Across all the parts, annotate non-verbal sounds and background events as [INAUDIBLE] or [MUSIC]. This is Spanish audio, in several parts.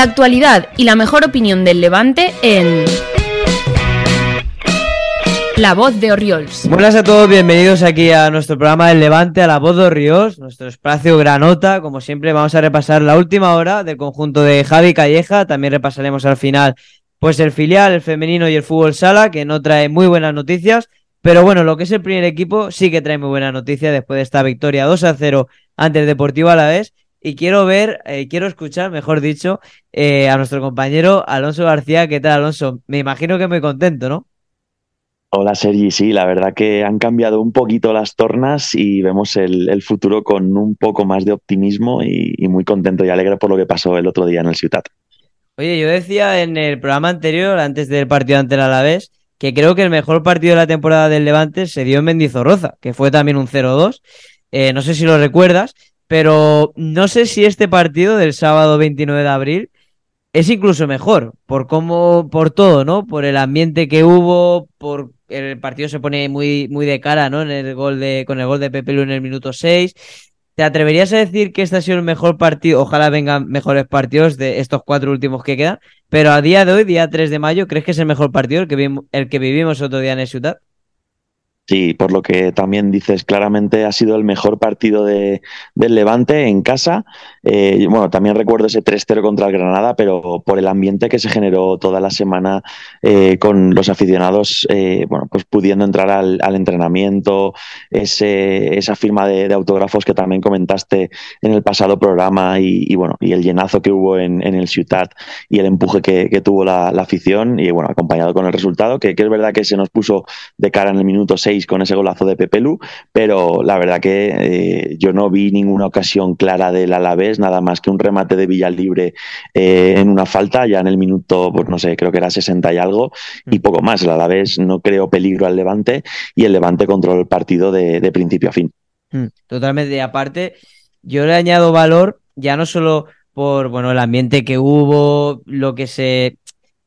La actualidad y la mejor opinión del Levante en La Voz de Oriols. Buenas a todos, bienvenidos aquí a nuestro programa del Levante, a La Voz de Oriols, nuestro espacio granota. Como siempre, vamos a repasar la última hora del conjunto de Javi Calleja. También repasaremos al final pues el filial, el femenino y el fútbol sala, que no trae muy buenas noticias. Pero bueno, lo que es el primer equipo sí que trae muy buena noticia después de esta victoria 2 a 0 ante el Deportivo Alavés y quiero ver, eh, quiero escuchar, mejor dicho, eh, a nuestro compañero Alonso García. ¿Qué tal, Alonso? Me imagino que muy contento, ¿no? Hola Sergi, sí, la verdad que han cambiado un poquito las tornas y vemos el, futuro con un poco más de optimismo y, muy contento y alegre por lo que pasó el otro día en el Ciutat. Oye, yo decía en el programa anterior, antes del partido ante el Alavés, que creo que el mejor partido de la temporada del Levante se dio en Mendizorroza, que fue también un 0-2. Eh, no sé si lo recuerdas, pero no sé si este partido del sábado 29 de abril es incluso mejor, por cómo, por todo, ¿no? Por el ambiente que hubo, por el partido se pone muy, muy de cara, ¿no? En el gol de, con el gol de Pepe Lu en el minuto 6. ¿Te atreverías a decir que este ha sido el mejor partido? Ojalá vengan mejores partidos de estos cuatro últimos que quedan. Pero a día de hoy, día 3 de mayo, ¿crees que es el mejor partido el que, el que vivimos otro día en el Ciudad? Sí, por lo que también dices claramente ha sido el mejor partido de, del Levante en casa. Eh, bueno, también recuerdo ese 3-0 contra el Granada, pero por el ambiente que se generó toda la semana eh, con los aficionados, eh, bueno, pues pudiendo entrar al, entrenamiento, ese, esa firma de, autógrafos que también comentaste en el pasado programa y, bueno, y el llenazo que hubo en, el Ciutat y el empuje que, tuvo la, afición y bueno, acompañado con el resultado, que, que es verdad que se nos puso de cara en el minuto 6 con ese golazo de Pepelu, pero la verdad que eh, yo no vi ninguna ocasión clara del Alavés, nada más que un remate de Villalibre eh, en una falta, ya en el minuto, pues no sé, creo que era 60 y algo, y mm. poco más. El Alavés no creó peligro al Levante y el Levante controló el partido de, principio a fin. Mm, totalmente. Aparte, yo le añado valor ya no solo por bueno el ambiente que hubo, lo que se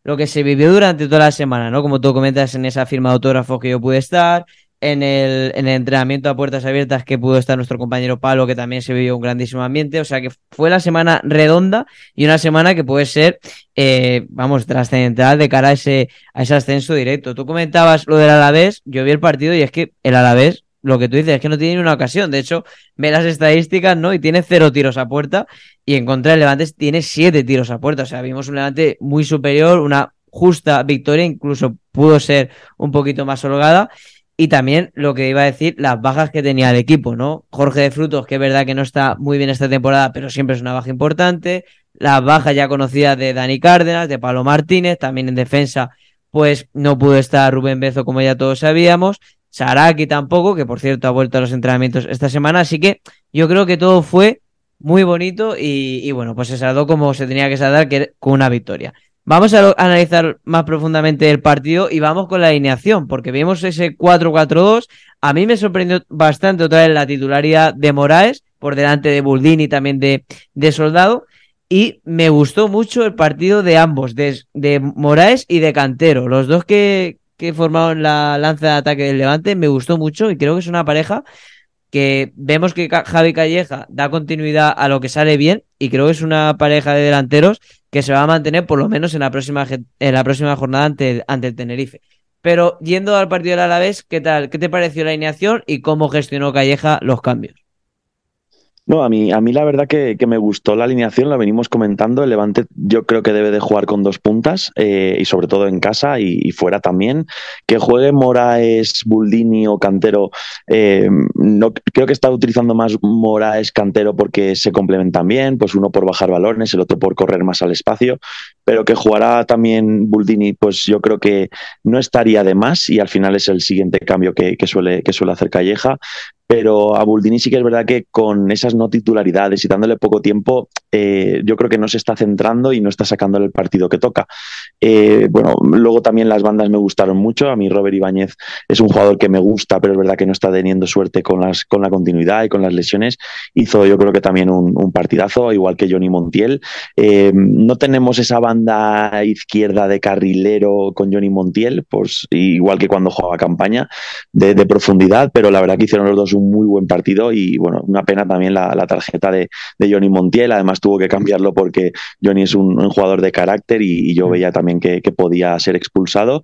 lo que se vivió durante toda la semana, ¿no? Como tú comentas en esa firma de autógrafos que yo pude estar, en el, en el entrenamiento a puertas abiertas que pudo estar nuestro compañero Palo, que también se vivió un grandísimo ambiente. O sea que fue la semana redonda y una semana que puede ser, eh, vamos, trascendental de cara a ese, a ese ascenso directo. Tú comentabas lo del Alavés, yo vi el partido y es que el Alavés, lo que tú dices, es que no tiene ni una ocasión. De hecho, ve las estadísticas, ¿no? Y tiene cero tiros a puerta y en contra del Levante tiene siete tiros a puerta. O sea, vimos un Levante muy superior, una justa victoria, incluso pudo ser un poquito más holgada. Y también lo que iba a decir, las bajas que tenía el equipo, ¿no? Jorge de Frutos, que es verdad que no está muy bien esta temporada, pero siempre es una baja importante. Las bajas ya conocidas de Dani Cárdenas, de Pablo Martínez, también en defensa, pues no pudo estar Rubén Bezo, como ya todos sabíamos. Saraki tampoco, que por cierto ha vuelto a los entrenamientos esta semana. Así que yo creo que todo fue muy bonito y, bueno, pues se saldó como se tenía que saldar, que con una victoria. Vamos a analizar más profundamente el partido y vamos con la alineación, porque vimos ese 4-4-2. A mí me sorprendió bastante otra vez la titularidad de Moraes, por delante de Buldini y también de, de Soldado. Y me gustó mucho el partido de ambos, de, de Moraes y de Cantero. Los dos que, que formaron la lanza de ataque del Levante me gustó mucho y creo que es una pareja que vemos que Javi Calleja da continuidad a lo que sale bien y creo que es una pareja de delanteros que se va a mantener por lo menos en la próxima, en la próxima jornada ante, ante el Tenerife. Pero yendo al partido del Alavés, ¿qué tal? ¿Qué te pareció la alineación y cómo gestionó Calleja los cambios? No, a mí, a mí la verdad que, me gustó la alineación, la venimos comentando. El Levante yo creo que debe de jugar con dos puntas eh, y sobre todo en casa y, fuera también. Que juegue Moraes, Buldini o Cantero, eh, no, creo que está utilizando más Moraes, Cantero porque se complementan bien, pues uno por bajar balones, el otro por correr más al espacio, pero que jugará también Buldini, pues yo creo que no estaría de más y al final es el siguiente cambio que, suele, que suele hacer Calleja pero a Buldini sí que es verdad que con esas no titularidades y dándole poco tiempo, eh, yo creo que no se está centrando y no está sacando el partido que toca. Eh, bueno, luego también las bandas me gustaron mucho. A mí Robert Ibáñez es un jugador que me gusta, pero es verdad que no está teniendo suerte con, las, con la continuidad y con las lesiones. Hizo yo creo que también un, partidazo, igual que Johnny Montiel. Eh, no tenemos esa banda izquierda de carrilero con Johnny Montiel, pues igual que cuando jugaba campaña, de, profundidad, pero la verdad que hicieron los dos un muy buen partido y bueno, una pena también la, tarjeta de, Johnny Montiel. Además tuvo que cambiarlo porque Johnny es un, jugador de carácter y, yo veía también que, podía ser expulsado.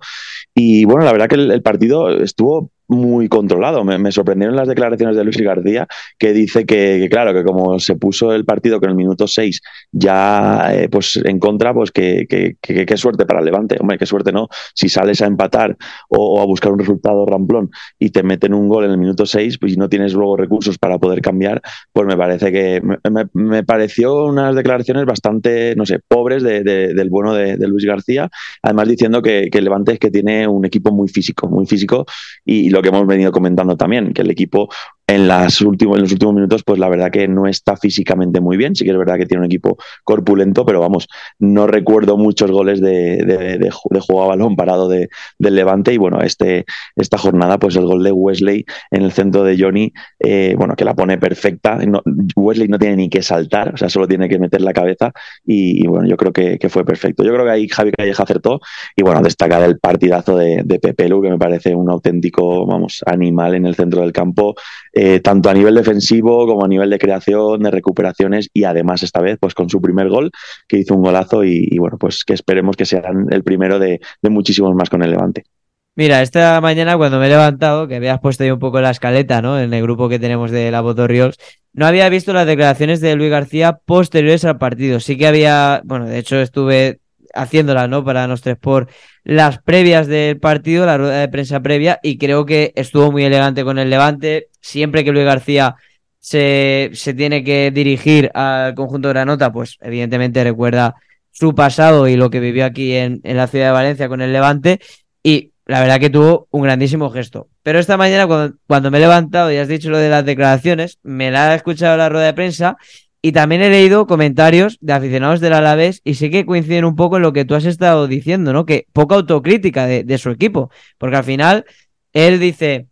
Y bueno, la verdad que el partido estuvo muy controlado. Me, sorprendieron las declaraciones de Luis García, que dice que, claro, que como se puso el partido con el minuto 6 ya eh, pues en contra, pues que, qué suerte para Levante. Hombre, qué suerte no. Si sales a empatar o, a buscar un resultado ramplón y te meten un gol en el minuto 6, pues no tienes luego recursos para poder cambiar, pues me parece que me, pareció unas declaraciones bastante, no sé, pobres de, del bueno de, Luis García. Además diciendo que, Levante es que tiene un equipo muy físico, muy físico y, y lo que hemos venido comentando también, que el equipo en, las últimos, en los últimos minutos, pues la verdad que no está físicamente muy bien. Sí que es verdad que tiene un equipo corpulento, pero vamos, no recuerdo muchos goles de, de, juego a balón parado de, del Levante. Y bueno, este, esta jornada, pues el gol de Wesley en el centro de Johnny, eh, bueno, que la pone perfecta. Wesley no tiene ni que saltar, o sea, solo tiene que meter la cabeza. Y, bueno, yo creo que, fue perfecto. Yo creo que ahí Javi Calleja acertó. Y bueno, destacar el partidazo de, de Pepelu, que me parece un auténtico, vamos, animal en el centro del campo. Tanto a nivel defensivo como a nivel de creación, de recuperaciones y además esta vez pues con su primer gol que hizo un golazo y, bueno pues que esperemos que sean el primero de, muchísimos más con el Levante. Mira, esta mañana cuando me he levantado, que habías puesto ahí un poco la escaleta, ¿no? En el grupo que tenemos de la Botorriols, no había visto las declaraciones de Luis García posteriores al partido. Sí que había, bueno, de hecho estuve haciéndolas, ¿no? Para nosotros por las previas del partido, la rueda de prensa previa, y creo que estuvo muy elegante con el Levante. Siempre que Luis García se, se tiene que dirigir al conjunto de Granota, pues evidentemente recuerda su pasado y lo que vivió aquí en, en la ciudad de Valencia con el Levante. Y la verdad que tuvo un grandísimo gesto. Pero esta mañana, cuando, cuando me he levantado y has dicho lo de las declaraciones, me la he escuchado la rueda de prensa y también he leído comentarios de aficionados del Alavés y sé que coinciden un poco en lo que tú has estado diciendo, ¿no? Que poca autocrítica de, su equipo, porque al final él dice,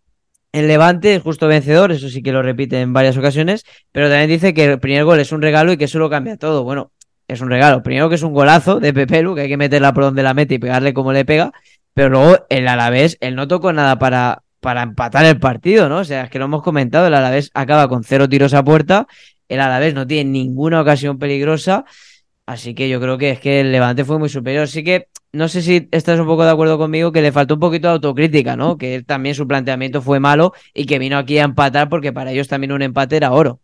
el Levante es justo vencedor, eso sí que lo repite en varias ocasiones, pero también dice que el primer gol es un regalo y que eso lo cambia todo. Bueno, es un regalo. Primero que es un golazo de Pepelu, que hay que meterla por donde la mete y pegarle como le pega, pero luego el Alavés, él no tocó nada para, para empatar el partido, ¿no? O sea, es que lo hemos comentado, el Alavés acaba con cero tiros a puerta el Alavés no tiene ninguna ocasión peligrosa. Así que yo creo que es que el Levante fue muy superior. Así que no sé si estás un poco de acuerdo conmigo que le faltó un poquito de autocrítica, ¿no? Que también su planteamiento fue malo y que vino aquí a empatar porque para ellos también un empate era oro.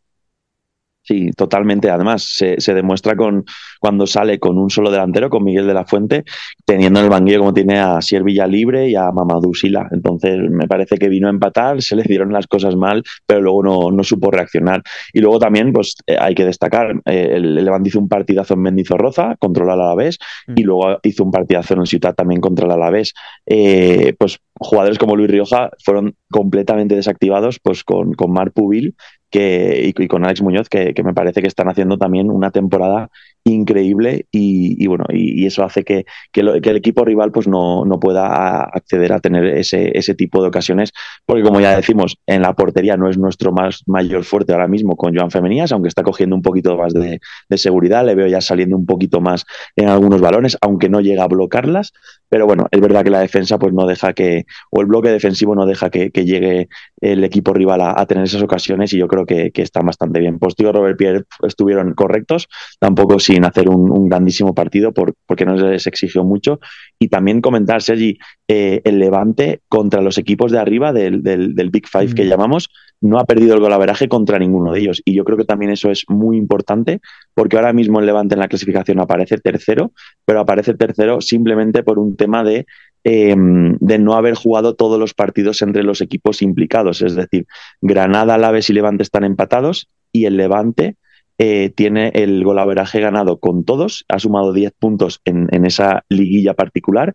Sí, totalmente. Además, se, se, demuestra con cuando sale con un solo delantero, con Miguel de la Fuente, teniendo en el banquillo como tiene a Sier Libre y a Mamadou Sila. Entonces, me parece que vino a empatar, se le dieron las cosas mal, pero luego no, no supo reaccionar. Y luego también, pues eh, hay que destacar, eh, el Levante hizo un partidazo en Mendizorroza contra el Alavés y mm. luego hizo un partidazo en el Ciudad también contra el Alavés. Eh, pues jugadores como Luis Rioja fueron completamente desactivados pues con, con Mar Pubil que, y, con Alex Muñoz, que, me parece que están haciendo también una temporada increíble y, bueno, y, eso hace que, que, el equipo rival pues no, no pueda acceder a tener ese, ese, tipo de ocasiones, porque como ya decimos, en la portería no es nuestro más mayor fuerte ahora mismo con Joan Femenías, aunque está cogiendo un poquito más de, de seguridad, le veo ya saliendo un poquito más en algunos balones, aunque no llega a bloquearlas, pero bueno, es verdad que la defensa pues no deja que, o el bloque defensivo no deja que, llegue el equipo rival a, tener esas ocasiones y yo creo que, que está bastante bien. Postigo y Robert Pierre estuvieron correctos, tampoco sin hacer un, grandísimo partido porque no les exigió mucho. Y también comentar, Sergi, eh, el Levante contra los equipos de arriba del, del, Big Five que mm. llamamos, no ha perdido el golaveraje contra ninguno de ellos. Y yo creo que también eso es muy importante porque ahora mismo el Levante en la clasificación aparece tercero, pero aparece tercero simplemente por un tema de em, de no haber jugado todos los partidos entre los equipos implicados. Es decir, Granada, Laves y Levante están empatados y el Levante eh, tiene el golaveraje ganado con todos, ha sumado 10 puntos en, esa liguilla particular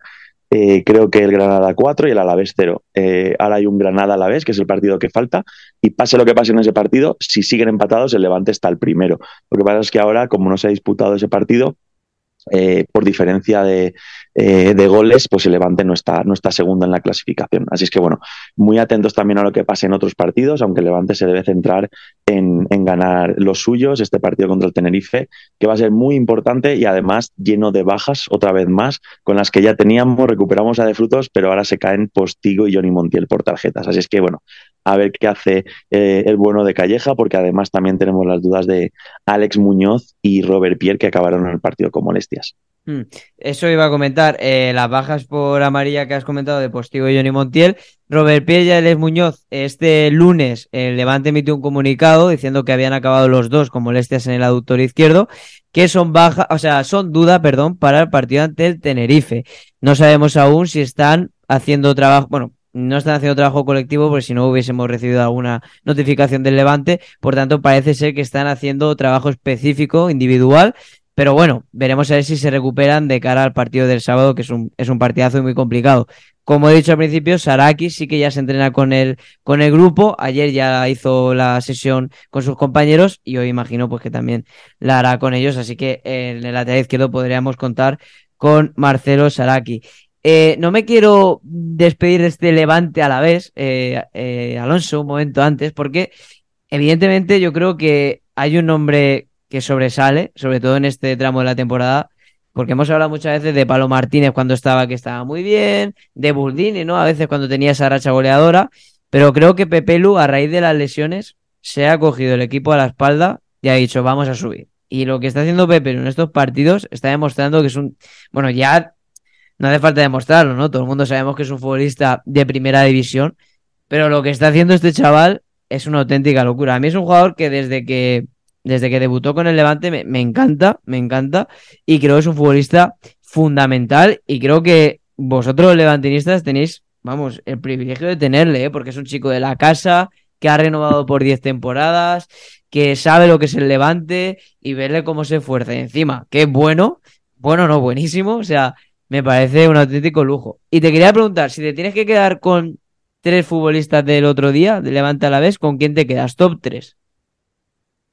eh, creo que el Granada 4 y el Alavés 0. Eh, ahora hay un Granada Alavés, que es el partido que falta, y pase lo que pase en ese partido, si siguen empatados, el Levante está el primero. Lo que pasa es que ahora, como no se ha disputado ese partido, eh, por diferencia de, eh, de, goles, pues el Levante no está, no está segundo en la clasificación. Así es que, bueno, muy atentos también a lo que pase en otros partidos, aunque el Levante se debe centrar en, en, ganar los suyos, este partido contra el Tenerife, que va a ser muy importante y además lleno de bajas, otra vez más, con las que ya teníamos, recuperamos a de frutos, pero ahora se caen Postigo y Johnny Montiel por tarjetas. Así es que, bueno, a ver qué hace eh, el bueno de Calleja, porque además también tenemos las dudas de Alex Muñoz y Robert Pierre, que acabaron el partido con molestias. Hmm. Eso iba a comentar, eh, las bajas por amarilla que has comentado de Postigo y Johnny Montiel. Robert Pierre y Alex Muñoz, este lunes el Levante emitió un comunicado diciendo que habían acabado los dos con molestias en el aductor izquierdo, que son baja, o sea, son duda, perdón, para el partido ante el Tenerife. No sabemos aún si están haciendo trabajo, bueno, no están haciendo trabajo colectivo porque si no hubiésemos recibido alguna notificación del Levante. Por tanto, parece ser que están haciendo trabajo específico, individual. Pero bueno, veremos a ver si se recuperan de cara al partido del sábado, que es un, es un partidazo y muy complicado. Como he dicho al principio, Saraki sí que ya se entrena con el, con el grupo. Ayer ya hizo la sesión con sus compañeros y hoy imagino pues que también la hará con ellos. Así que en el lateral izquierdo podríamos contar con Marcelo Saraki. Eh, no me quiero despedir de este levante a la vez, eh, eh, Alonso, un momento antes, porque evidentemente yo creo que hay un nombre que sobresale, sobre todo en este tramo de la temporada, porque hemos hablado muchas veces de Palo Martínez cuando estaba que estaba muy bien, de Burdini, ¿no? A veces cuando tenía esa racha goleadora, pero creo que Pepelu, a raíz de las lesiones, se ha cogido el equipo a la espalda y ha dicho, vamos a subir. Y lo que está haciendo Pepelu en estos partidos está demostrando que es un, bueno, ya no hace falta demostrarlo, ¿no? Todo el mundo sabemos que es un futbolista de primera división, pero lo que está haciendo este chaval es una auténtica locura. A mí es un jugador que desde que, desde que debutó con el Levante me, encanta, me encanta, y creo que es un futbolista fundamental, y creo que vosotros, levantinistas, tenéis, vamos, el privilegio de tenerle, ¿eh? porque es un chico de la casa, que ha renovado por 10 temporadas, que sabe lo que es el Levante, y verle cómo se esfuerza. Y encima, qué bueno, bueno, no, buenísimo, o sea, me parece un auténtico lujo. Y te quería preguntar, si te tienes que quedar con tres futbolistas del otro día, de Levante a la vez, ¿con quién te quedas? Top tres.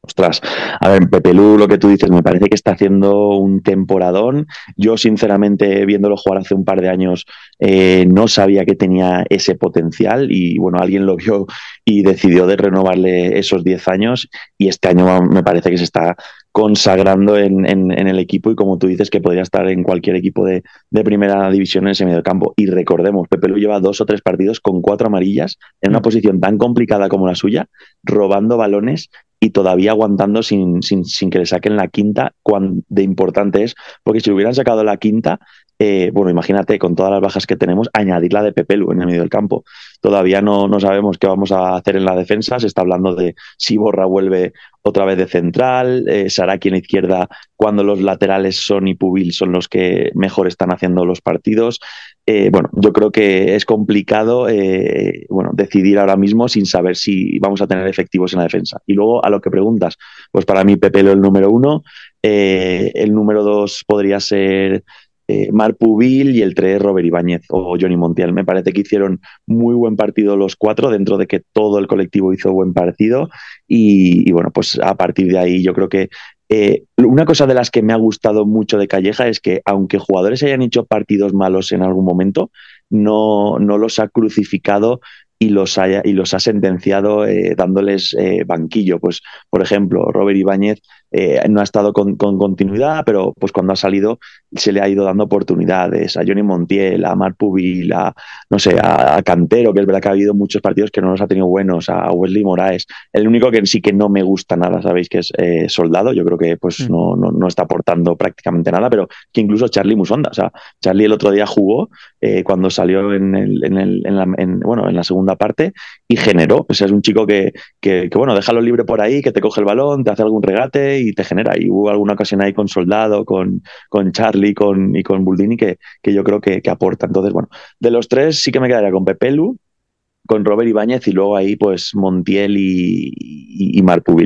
Ostras, a ver, Pepe Lu, lo que tú dices, me parece que está haciendo un temporadón. Yo, sinceramente, viéndolo jugar hace un par de años, eh, no sabía que tenía ese potencial y, bueno, alguien lo vio y decidió de renovarle esos 10 años y este año me parece que se está consagrando en, en, en, el equipo y como tú dices que podría estar en cualquier equipo de, de, primera división en ese medio campo. Y recordemos, Pepe Lu lleva dos o tres partidos con cuatro amarillas en una posición tan complicada como la suya, robando balones y todavía aguantando sin, sin, sin que le saquen la quinta, cuán de importante es, porque si le hubieran sacado la quinta, eh, bueno, imagínate, con todas las bajas que tenemos, añadir la de Pepelu en el medio del campo. Todavía no, no, sabemos qué vamos a hacer en la defensa. Se está hablando de si Borra vuelve otra vez de central, eh, Saraki en la izquierda, cuando los laterales son y Pubil son los que mejor están haciendo los partidos. Eh, bueno, yo creo que es complicado eh, bueno, decidir ahora mismo sin saber si vamos a tener efectivos en la defensa. Y luego a lo que preguntas, pues para mí Pepelo el número uno, eh, el número dos podría ser eh, y el 3 Robert Ibáñez o Johnny Montiel. Me parece que hicieron muy buen partido los cuatro, dentro de que todo el colectivo hizo buen partido. Y, y bueno, pues a partir de ahí yo creo que eh, una cosa de las que me ha gustado mucho de Calleja es que aunque jugadores hayan hecho partidos malos en algún momento, no, no los ha crucificado y los, haya, y los ha sentenciado eh, dándoles eh, banquillo. Pues, por ejemplo, Robert Ibáñez eh, no ha estado con, con, continuidad, pero pues cuando ha salido se le ha ido dando oportunidades a Johnny Montiel, a Mar Pubil, a, no sé, a, a, Cantero, que es verdad que ha habido muchos partidos que no los ha tenido buenos, a Wesley Moraes. El único que sí que no me gusta nada, sabéis que es eh, Soldado, yo creo que pues mm. no, no, no, está aportando prácticamente nada, pero que incluso Charlie Musonda, o sea, Charlie el otro día jugó eh, cuando salió en, el, en, el, en, la, en, bueno, en la segunda parte y generó, o sea, es un chico que, que, que, bueno, déjalo libre por ahí, que te coge el balón, te hace algún regate y te genera. Y hubo alguna ocasión ahí con Soldado, con, con Charlie con, y con Buldini que, que yo creo que, que, aporta. Entonces, bueno, de los tres sí que me quedaría con Pepelu, con Robert Ibáñez y luego ahí pues Montiel y, y, y.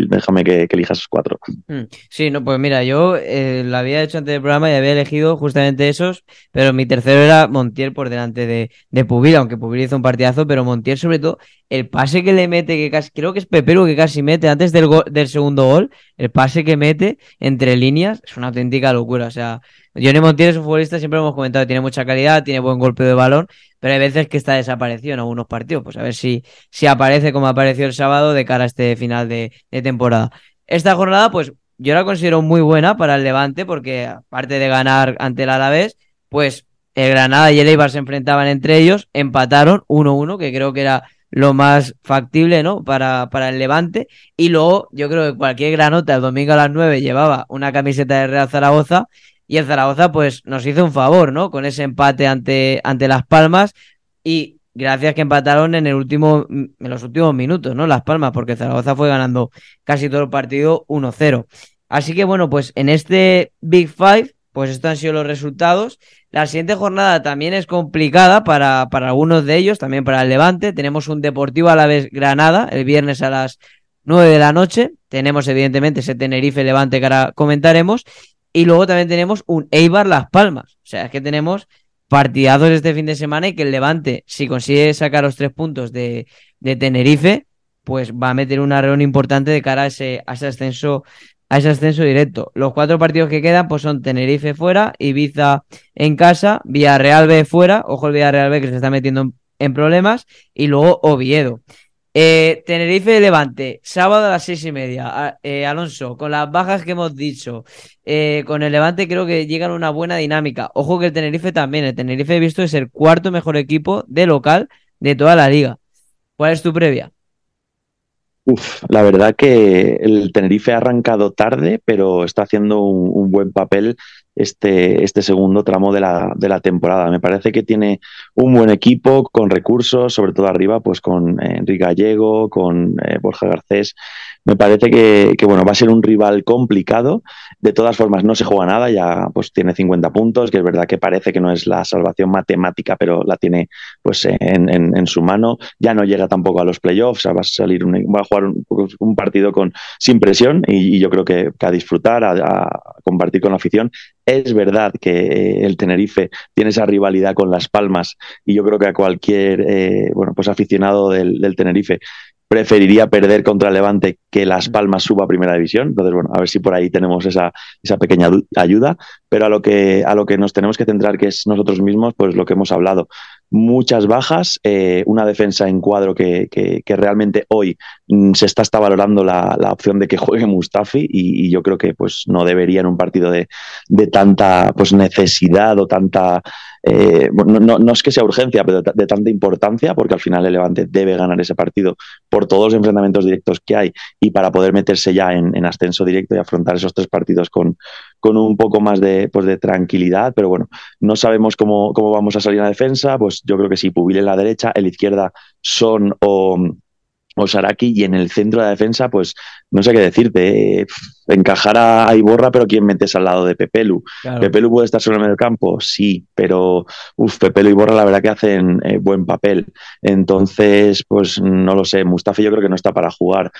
Déjame que, elijas esos cuatro. Mm, sí, no, pues mira, yo eh, lo había hecho antes del programa y había elegido justamente esos, pero mi tercero era Montiel por delante de, de Pubil, aunque Pubil hizo un partidazo, pero Montiel sobre todo, el pase que le mete, que casi, creo que es Pepero que casi mete antes del, del segundo gol, el pase que mete entre líneas es una auténtica locura, o sea, Johnny Montiel es un futbolista, siempre hemos comentado, tiene mucha calidad, tiene buen golpe de balón, pero hay veces que está desaparecido en algunos partidos. Pues a ver si, si aparece como apareció el sábado de cara a este final de, temporada. Esta jornada, pues yo la considero muy buena para el Levante, porque aparte de ganar ante el Alavés, pues el Granada y el Eibar se enfrentaban entre ellos, empataron 1-1, que creo que era lo más factible, ¿no? Para, para el Levante. Y luego, yo creo que cualquier granota el domingo a las 9 llevaba una camiseta de Real Zaragoza y el Zaragoza, pues, nos hizo un favor, ¿no? Con ese empate ante, ante Las Palmas. Y gracias que empataron en el último, en los últimos minutos, ¿no? Las Palmas, porque Zaragoza fue ganando casi todo el partido 1-0. Así que bueno, pues en este Big Five, pues estos han sido los resultados. La siguiente jornada también es complicada para, para algunos de ellos, también para el Levante. Tenemos un Deportivo a la vez Granada, el viernes a las 9 de la noche. Tenemos evidentemente ese Tenerife Levante que ahora comentaremos. Y luego también tenemos un Eibar Las Palmas. O sea, es que tenemos partidazos este fin de semana y que el Levante, si consigue sacar los tres puntos de, de Tenerife, pues va a meter una reunión importante de cara a ese, a ese ascenso a ese ascenso directo. Los cuatro partidos que quedan pues son Tenerife fuera, Ibiza en casa, Villarreal B fuera, ojo el Villarreal B que se está metiendo en problemas, y luego Oviedo. Eh, Tenerife Levante, sábado a las seis y media. Eh, Alonso, con las bajas que hemos dicho, eh, con el Levante creo que llegan a una buena dinámica. Ojo que el Tenerife también. El Tenerife he visto es el cuarto mejor equipo de local de toda la liga. ¿Cuál es tu previa? Uf, la verdad que el Tenerife ha arrancado tarde, pero está haciendo un buen papel este, este segundo tramo de la, de la, temporada. Me parece que tiene un buen equipo con recursos, sobre todo arriba, pues con eh, Enrique Gallego, con eh, Borja Garcés. Me parece que, bueno, va a ser un rival complicado. De todas formas, no se juega nada, ya pues tiene 50 puntos, que es verdad que parece que no es la salvación matemática, pero la tiene pues en, su mano. Ya no llega tampoco a los playoffs, va a salir va a jugar un, partido con sin presión y, yo creo que, a disfrutar, a compartir con la afición es verdad que el Tenerife tiene esa rivalidad con Las Palmas y yo creo que a cualquier eh, bueno, pues aficionado del, Tenerife preferiría perder contra Levante que Las Palmas suba a Primera División. Entonces, bueno, a ver si por ahí tenemos esa, esa pequeña ayuda. Pero a lo, que, a lo que nos tenemos que centrar, que es nosotros mismos, pues lo que hemos hablado muchas bajas, eh, una defensa en cuadro que, que, realmente hoy mm, se está, está valorando la, la, opción de que juegue Mustafi y, yo creo que pues no debería en un partido de, de tanta pues necesidad o tanta eh, no, no, es que sea urgencia, pero de, tanta importancia, porque al final el Levante debe ganar ese partido por todos los enfrentamientos directos que hay y para poder meterse ya en, en ascenso directo y afrontar esos tres partidos con, con un poco más de, pues de tranquilidad, pero bueno, no sabemos cómo, cómo vamos a salir a la defensa, pues yo creo que si Pubil en la derecha, en la izquierda Son o, o Saraki y en el centro de la defensa, pues no sé qué decirte, eh, encajar a Iborra, pero ¿quién metes al lado de Pepelu? ¿Pepelu puede estar solo en el campo? Sí, pero uf, Pepelu y Iborra la verdad que hacen eh, buen papel. Entonces, pues no lo sé, Mustafa yo creo que no está para jugar.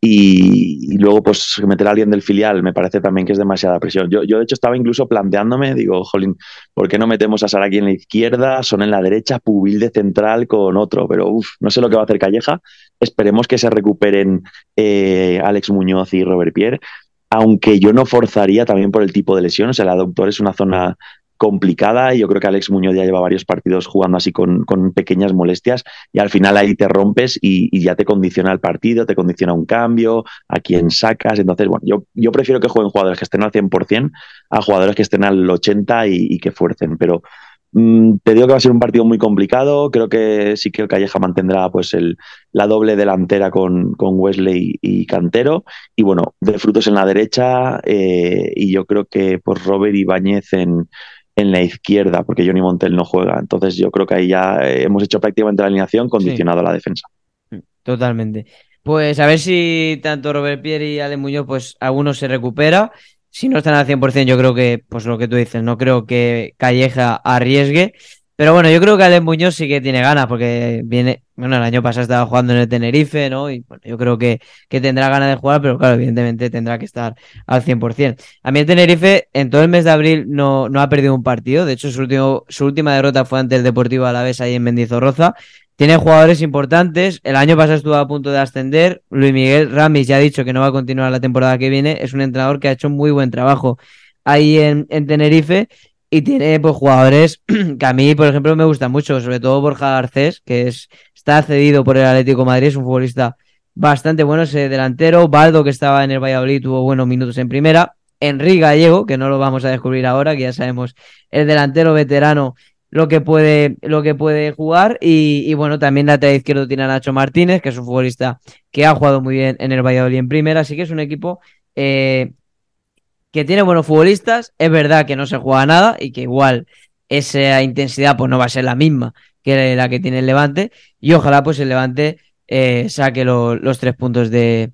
Y, luego, pues, meter a alguien del filial me parece también que es demasiada presión. Yo, yo de hecho, estaba incluso planteándome, digo, jolín, ¿por qué no metemos a Sara aquí en la izquierda, Son en la derecha, Pubil de central con otro? Pero, uff, no sé lo que va a hacer Calleja. Esperemos que se recuperen eh, Alex Muñoz y Robert Pierre aunque yo no forzaría también por el tipo de lesión. O sea, la doctor es una zona complicada y yo creo que Alex Muñoz ya lleva varios partidos jugando así con, pequeñas molestias y al final ahí te rompes y, ya te condiciona el partido, te condiciona un cambio, a quién sacas. Entonces, bueno, yo, yo prefiero que jueguen jugadores que estén al 100% a jugadores que estén al 80% y, que fuercen, pero te digo que va a ser un partido muy complicado. Creo que sí que el Calleja mantendrá pues el, la doble delantera con, con Wesley y Cantero. Y bueno, de frutos en la derecha. Eh, y yo creo que pues Robert Ibáñez en, en la izquierda, porque Johnny Montel no juega. Entonces yo creo que ahí ya eh, hemos hecho prácticamente la alineación condicionado a la defensa. Mm, totalmente. Pues a ver si tanto Robert Pierre y Ale Muñoz, pues algunos se recupera. Si no están al 100%, yo creo que, pues lo que tú dices, no creo que Calleja arriesgue. Pero bueno, yo creo que Alex Muñoz sí que tiene ganas, porque viene, bueno, el año pasado estaba jugando en el Tenerife, ¿no? Y bueno, yo creo que, que tendrá ganas de jugar, pero claro, evidentemente tendrá que estar al 100%. A mí el Tenerife en todo el mes de abril no, no ha perdido un partido, de hecho su, último, su última derrota fue ante el Deportivo Alavés ahí en Mendizorroza. Tiene jugadores importantes, el año pasado estuvo a punto de ascender, Luis Miguel Ramis ya ha dicho que no va a continuar la temporada que viene, es un entrenador que ha hecho muy buen trabajo ahí en, en Tenerife. Y tiene pues jugadores [CLEARS THROAT] que a mí, por ejemplo, me gustan mucho, sobre todo Borja Garcés, que es, está cedido por el Atlético Madrid, es un futbolista bastante bueno ese delantero, Baldo que estaba en el Valladolid tuvo buenos minutos en primera, Enrique Gallego, que no lo vamos a descubrir ahora, que ya sabemos el delantero veterano lo que puede, lo que puede jugar. Y, bueno, también lateral izquierdo tiene a Nacho Martínez, que es un futbolista que ha jugado muy bien en el Valladolid en primera. Así que es un equipo eh, que tiene buenos futbolistas. Es verdad que no se juega nada y que igual esa intensidad pues no va a ser la misma que la que tiene el Levante. Y ojalá pues el Levante eh, saque lo, los tres puntos de,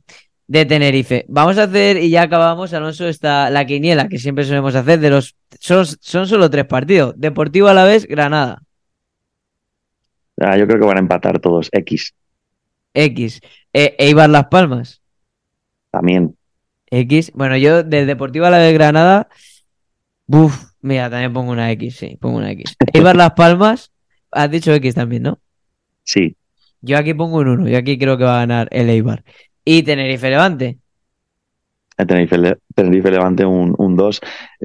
de Tenerife. Vamos a hacer, y ya acabamos, Alonso, está la quiniela que siempre solemos hacer de los. Son, son solo tres partidos. Deportivo a la vez, Granada. Ah, yo creo que van a empatar todos. X. X. E Eibar Las Palmas. También. X. Bueno, yo del Deportivo a la vez Granada. Buf, mira, también pongo una X, sí, pongo una X. [LAUGHS] Eibar Las Palmas. Has dicho X también, ¿no? Sí. Yo aquí pongo un 1. Yo aquí creo que va a ganar el Eibar. Y Tenerife Levante. Tenerife, Levante un 2.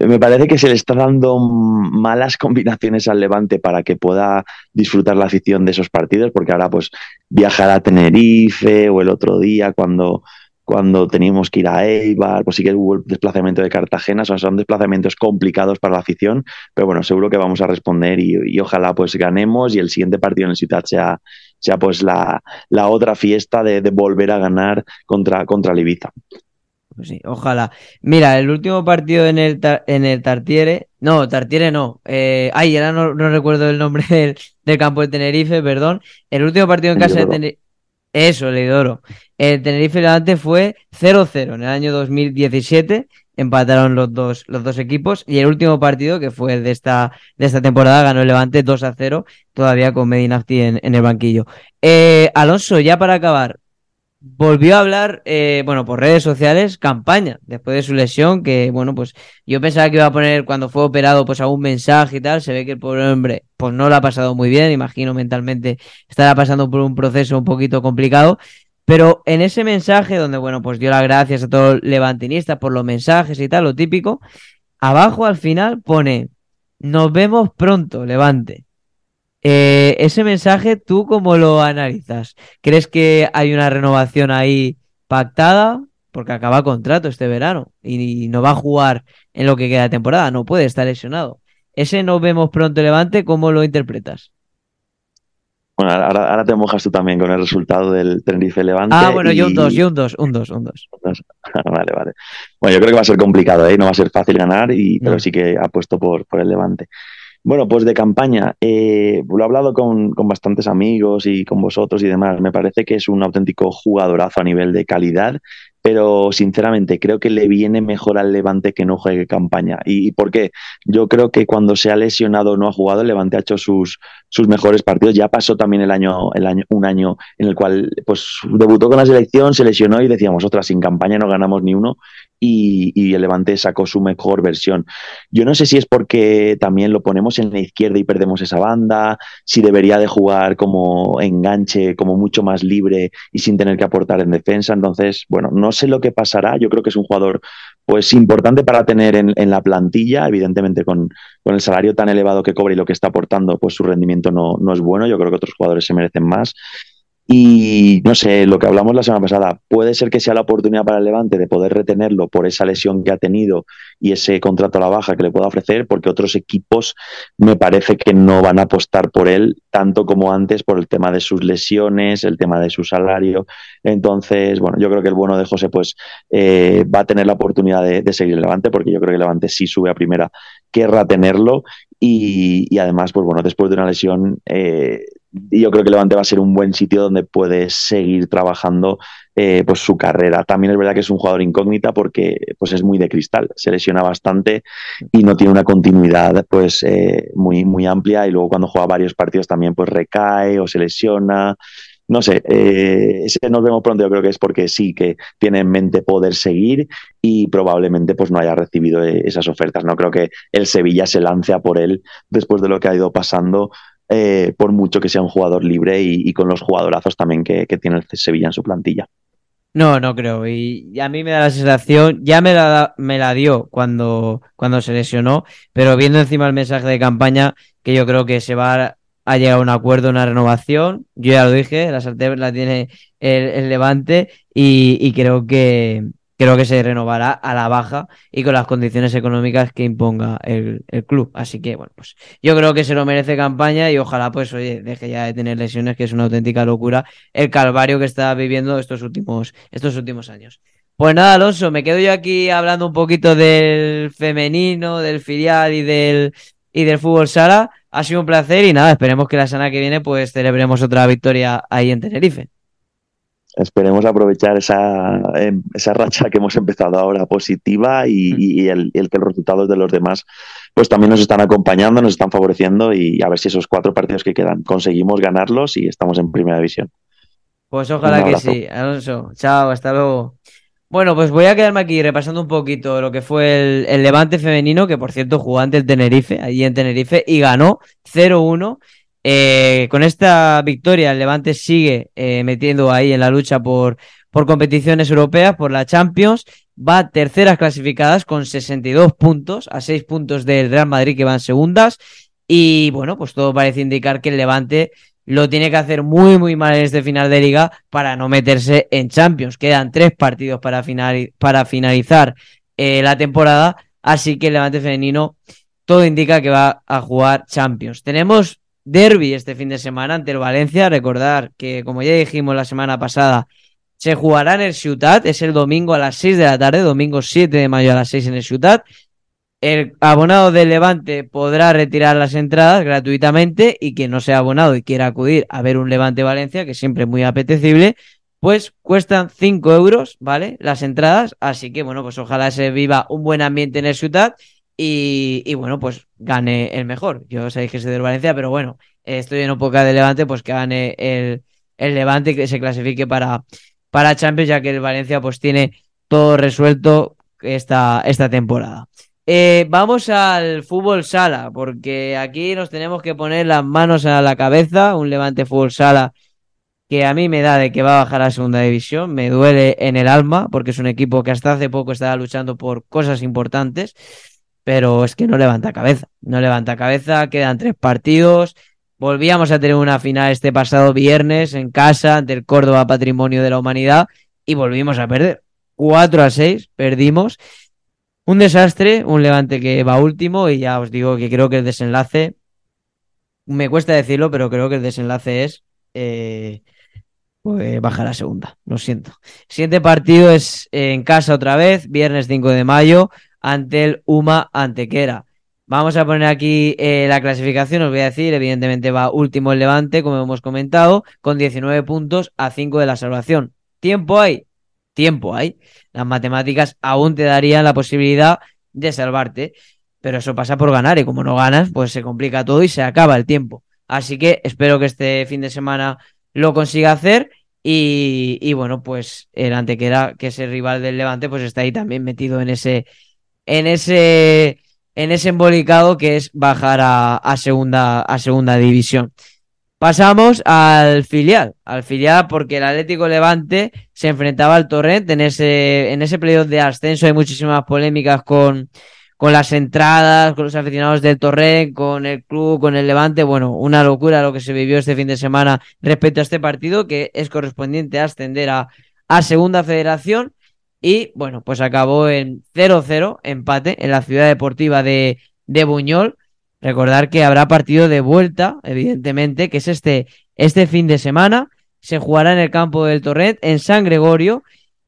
Me parece que se le está dando malas combinaciones al Levante para que pueda disfrutar la afición de esos partidos, porque ahora pues viajar a Tenerife o el otro día cuando, cuando teníamos que ir a Eibar, pues sí que hubo el desplazamiento de Cartagena, son, son desplazamientos complicados para la afición, pero bueno, seguro que vamos a responder y, y ojalá pues ganemos y el siguiente partido en el Ciudad sea, sea pues la, la otra fiesta de, de, volver a ganar contra, contra el Ibiza. Pues sí, ojalá. Mira, el último partido en el, en el Tartiere, no, Tartiere no, eh, ay, ahora no, no, recuerdo el nombre [LAUGHS] del, del, campo de Tenerife, perdón. El último partido en casa de Tenerife, eso, Leidoro. El Tenerife Levante fue 0-0 en el año 2017 empataron los dos, los dos equipos y el último partido que fue de esta, de esta temporada ganó el Levante 2 a 0 todavía con Medinafti en, en el banquillo. Eh, Alonso, ya para acabar, volvió a hablar, eh, bueno, por redes sociales, campaña, después de su lesión, que, bueno, pues yo pensaba que iba a poner cuando fue operado, pues algún mensaje y tal, se ve que el pobre hombre, pues no lo ha pasado muy bien, imagino mentalmente estará pasando por un proceso un poquito complicado, pero en ese mensaje, donde, bueno, pues dio las gracias a todos los levantinistas por los mensajes y tal, lo típico, abajo al final pone, nos vemos pronto, Levante. Eh, ese mensaje, ¿tú cómo lo analizas? ¿Crees que hay una renovación ahí pactada? Porque acaba contrato este verano y no va a jugar en lo que queda de temporada, no puede estar lesionado. Ese nos vemos pronto, Levante, ¿cómo lo interpretas? Bueno, ahora, ahora, te mojas tú también con el resultado del Tenerife Levante. Ah, bueno, y... yo un 2, yo un 2, un 2, un 2. [LAUGHS] vale, vale. Bueno, yo creo que va a ser complicado, ¿eh? No va a ser fácil ganar, y, pero sí que apuesto por, por el Levante. Bueno, pues de campaña, eh, lo he hablado con, con, bastantes amigos y con vosotros y demás. Me parece que es un auténtico jugadorazo a nivel de calidad, pero sinceramente creo que le viene mejor al Levante que no juegue campaña. ¿Y por qué? Yo creo que cuando se ha lesionado o no ha jugado, el Levante ha hecho sus, sus mejores partidos. Ya pasó también el año, el año, un año en el cual pues, debutó con la selección, se lesionó y decíamos, ostras, sin campaña no ganamos ni uno. Y, el Levante sacó su mejor versión. Yo no sé si es porque también lo ponemos en la izquierda y perdemos esa banda, si debería de jugar como enganche, como mucho más libre y sin tener que aportar en defensa. Entonces, bueno, no sé lo que pasará. Yo creo que es un jugador pues importante para tener en, en la plantilla, evidentemente con, con, el salario tan elevado que cobra y lo que está aportando, pues su rendimiento no, no es bueno. Yo creo que otros jugadores se merecen más. Y no sé, lo que hablamos la semana pasada, puede ser que sea la oportunidad para el Levante de poder retenerlo por esa lesión que ha tenido y ese contrato a la baja que le pueda ofrecer, porque otros equipos me parece que no van a apostar por él tanto como antes por el tema de sus lesiones, el tema de su salario. Entonces, bueno, yo creo que el bueno de José pues eh, va a tener la oportunidad de, seguir el Levante, porque yo creo que el Levante sí sube a primera, querrá tenerlo y, y además, pues bueno, después de una lesión... Eh, y yo creo que Levante va a ser un buen sitio donde puedes seguir trabajando eh, pues su carrera. También es verdad que es un jugador incógnita porque pues es muy de cristal, se lesiona bastante y no tiene una continuidad pues eh, muy, muy amplia y luego cuando juega varios partidos también pues recae o se lesiona. No sé, eh, nos vemos pronto, yo creo que es porque sí que tiene en mente poder seguir y probablemente pues no haya recibido esas ofertas. No creo que el Sevilla se lance a por él después de lo que ha ido pasando por mucho que sea un jugador libre y, con los jugadorazos también que, que, tiene el Sevilla en su plantilla. No, no creo. Y, a mí me da la sensación, ya me la, me la dio cuando, cuando se lesionó, pero viendo encima el mensaje de campaña, que yo creo que se va a llegar a un acuerdo, una renovación. Yo ya lo dije, la sartén la tiene el, Levante y, creo que, creo que se renovará a la baja y con las condiciones económicas que imponga el, club. Así que, bueno, pues yo creo que se lo merece campaña y ojalá, pues, oye, deje ya de tener lesiones, que es una auténtica locura el calvario que está viviendo estos últimos, estos últimos años. Pues nada, Alonso, me quedo yo aquí hablando un poquito del femenino, del filial y del, y del fútbol sala. Ha sido un placer y nada, esperemos que la semana que viene pues celebremos otra victoria ahí en Tenerife esperemos aprovechar esa, em, esa racha que hemos empezado ahora positiva mm. y, el, que los resultados de los demás pues también nos están acompañando, nos están favoreciendo y a ver si esos cuatro partidos que quedan conseguimos ganarlos y estamos en primera división. Pues ojalá que sí, Alonso. Chao, hasta luego. Bueno, pues voy a quedarme aquí repasando un poquito lo que fue el, Levante femenino, que por cierto jugó ante el Tenerife, allí en Tenerife, y ganó 0-1 eh, con esta victoria, el Levante sigue eh, metiendo ahí en la lucha por, por competiciones europeas, por la Champions. Va terceras clasificadas con 62 puntos, a 6 puntos del Real Madrid que van segundas. Y bueno, pues todo parece indicar que el Levante lo tiene que hacer muy, muy mal en este final de liga para no meterse en Champions. Quedan tres partidos para, para finalizar eh, la temporada, así que el Levante femenino todo indica que va a jugar Champions. Tenemos derby este fin de semana ante el Valencia. Recordar que, como ya dijimos la semana pasada, se jugará en el Ciutat. Es el domingo a las 6 de la tarde, domingo 7 de mayo a las 6 en el Ciutat. El abonado del Levante podrá retirar las entradas gratuitamente y quien no sea abonado y quiera acudir a ver un Levante Valencia, que siempre es muy apetecible, pues cuestan 5 euros, ¿vale? Las entradas. Así que, bueno, pues ojalá se viva un buen ambiente en el Ciutat y, bueno, pues gane el mejor. Yo sabéis que soy del Valencia, pero bueno, estoy en un poco de Levante, pues que gane el, el Levante y que se clasifique para, para Champions, ya que el Valencia pues tiene todo resuelto esta, esta temporada. Eh, vamos al fútbol sala, porque aquí nos tenemos que poner las manos a la cabeza, un Levante fútbol sala que a mí me da de que va a bajar a segunda división, me duele en el alma, porque es un equipo que hasta hace poco estaba luchando por cosas importantes pero es que no levanta cabeza, no levanta cabeza, quedan tres partidos, volvíamos a tener una final este pasado viernes en casa ante el Córdoba Patrimonio de la Humanidad y volvimos a perder. 4 a 6, perdimos. Un desastre, un levante que va último y ya os digo que creo que el desenlace, me cuesta decirlo, pero creo que el desenlace es eh, pues bajar a segunda, lo siento. siguiente partido es en casa otra vez, viernes 5 de mayo, ante el Uma Antequera. Vamos a poner aquí eh, la clasificación, os voy a decir, evidentemente va último el Levante, como hemos comentado, con 19 puntos a 5 de la salvación. ¿Tiempo hay? Tiempo hay. Las matemáticas aún te darían la posibilidad de salvarte, pero eso pasa por ganar y como no ganas, pues se complica todo y se acaba el tiempo. Así que espero que este fin de semana lo consiga hacer y, y bueno, pues el Antequera, que es el rival del Levante, pues está ahí también metido en ese en ese, en ese embolicado que es bajar a, segunda, a segunda división. Pasamos al filial, al filial porque el Atlético Levante se enfrentaba al Torrent en ese, en ese playoff de ascenso. Hay muchísimas polémicas con, con las entradas, con los aficionados del Torrent, con el club, con el Levante. Bueno, una locura lo que se vivió este fin de semana respecto a este partido que es correspondiente a ascender a, a Segunda Federación. Y bueno, pues acabó en 0-0, empate en la ciudad deportiva de, de Buñol. Recordar que habrá partido de vuelta, evidentemente, que es este, este fin de semana. Se jugará en el campo del Torrent, en San Gregorio.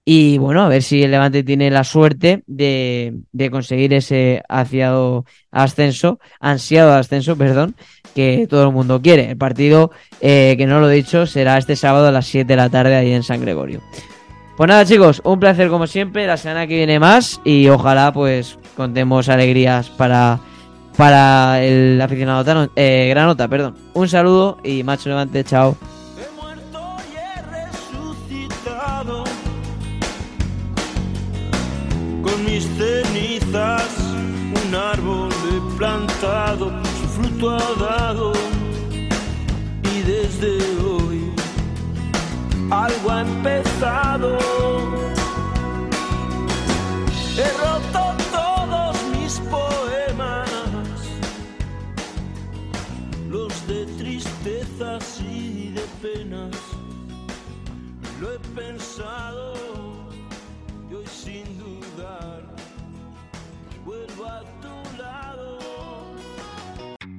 Y bueno, a ver si el Levante tiene la suerte de, de conseguir ese ansiado ascenso, ansiado ascenso, perdón, que todo el mundo quiere. El partido, eh, que no lo he dicho, será este sábado a las 7 de la tarde ahí en San Gregorio. Pues nada, chicos, un placer como siempre. La semana que viene más y ojalá pues contemos alegrías para, para el aficionado Tano- eh, Granota. Perdón. Un saludo y macho levante, chao. He muerto y he resucitado con mis cenizas. Un árbol he plantado, su fruto ha dado y desde hoy algo ha empezado. He roto todos mis poemas, los de tristezas y de penas. Lo he pensado